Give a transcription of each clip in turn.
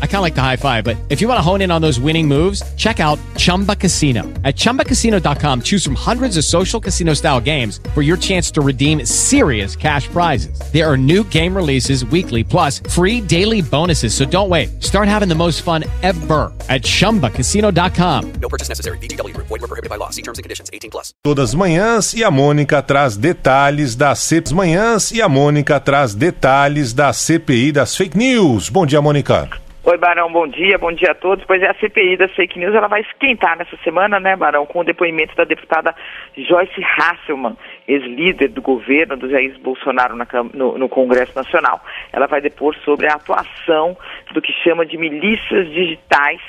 I kind of like the high five, but if you want to hone in on those winning moves, check out Chumba Casino. At ChumbaCasino.com, choose from hundreds of social casino style games for your chance to redeem serious cash prizes. There are new game releases weekly, plus free daily bonuses. So don't wait. Start having the most fun ever at ChumbaCasino.com. No purchase necessary. VGW. Void were prohibited by law. See terms and conditions. 18 plus. Todas as manhãs e a Mônica traz detalhes das CPIs manhãs e a Mônica traz detalhes da CPI das fake news. Bom dia, Mônica. Oi, Barão, bom dia, bom dia a todos. Pois é, a CPI das fake news ela vai esquentar nessa semana, né, Barão, com o depoimento da deputada Joyce Hasselman, ex-líder do governo do Jair Bolsonaro na, no, no, Congresso Nacional. Ela vai depor sobre a atuação do que chama de milícias digitais,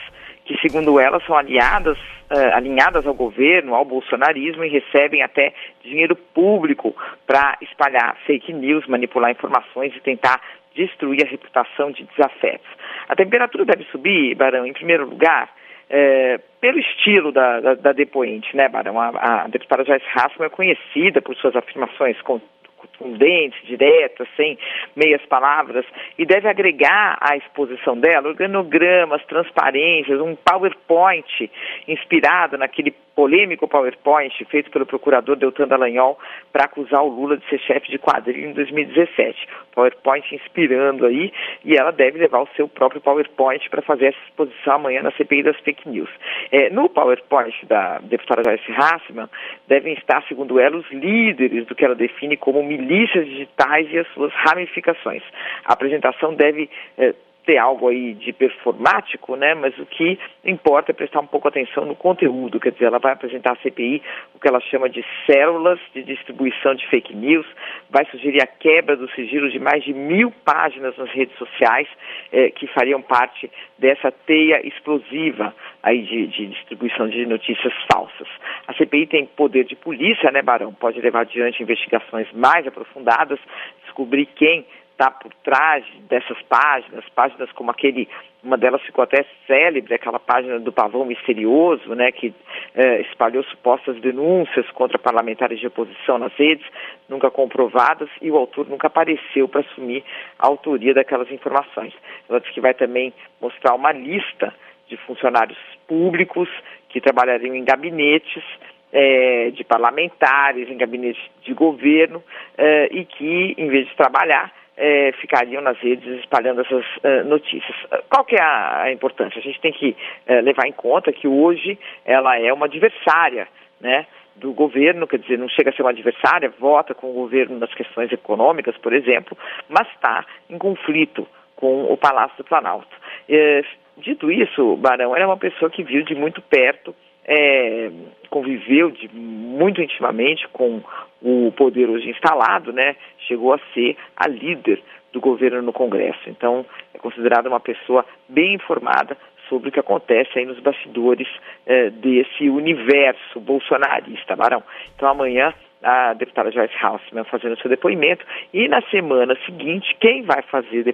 que, segundo ela, são aliadas, uh, alinhadas ao governo, ao bolsonarismo e recebem até dinheiro público para espalhar fake news, manipular informações e tentar destruir a reputação de desafetos. A temperatura deve subir, Barão, em primeiro lugar, é, pelo estilo da, da, da, depoente, né, Barão? A, a deputada Joyce Hassman é conhecida por suas afirmações contundentes, diretas, sem meias palavras, e deve agregar à exposição dela organogramas, transparências, um PowerPoint inspirado naquele polêmico PowerPoint feito pelo procurador Deltan Dallagnol para acusar o Lula de ser chefe de quadrilha em 2017. PowerPoint inspirando aí, e ela deve levar o seu próprio PowerPoint para fazer essa exposição amanhã na CPI das fake news. É, no PowerPoint da deputada Joyce Hassman, devem estar, segundo ela, os líderes do que ela define como milícias digitais e as suas ramificações. A apresentação deve é, ter algo aí de performático, né? Mas o que importa é prestar um pouco atenção no conteúdo, quer dizer, ela vai apresentar à CPI o que ela chama de células de distribuição de fake news, vai sugerir a quebra do sigilo de mais de mil páginas nas redes sociais eh, que fariam parte dessa teia explosiva aí de, de distribuição de notícias falsas. A CPI tem poder de polícia, né, Barão? Pode levar adiante investigações mais aprofundadas, descobrir quem está por trás dessas páginas, páginas como aquele, uma delas ficou até célebre, aquela página do pavão misterioso, né, que eh, espalhou supostas denúncias contra parlamentares de oposição nas redes, nunca comprovadas, e o autor nunca apareceu para assumir a autoria daquelas informações. Ela disse que vai também mostrar uma lista de funcionários públicos que trabalhariam em gabinetes é, de parlamentares, em gabinetes de governo, é, e que, em vez de trabalhar, é, ficariam nas redes espalhando essas uh, notícias. Qual que é a, a, importância? A gente tem que uh, levar em conta que hoje ela é uma adversária, né? do governo, quer dizer, não chega a ser uma adversária, vota com o governo nas questões econômicas, por exemplo, mas está em conflito com o Palácio do Planalto. É, dito isso, Barão era uma pessoa que viu de muito perto, é, conviveu de, muito intimamente com o poder hoje instalado, né, chegou a ser a líder do governo no Congresso. Então, é considerada uma pessoa bem informada sobre o que acontece aí nos bastidores eh, desse universo bolsonarista, Barão. Então, amanhã, a deputada Joyce Hausmann fazendo seu depoimento e na semana seguinte, quem vai fazer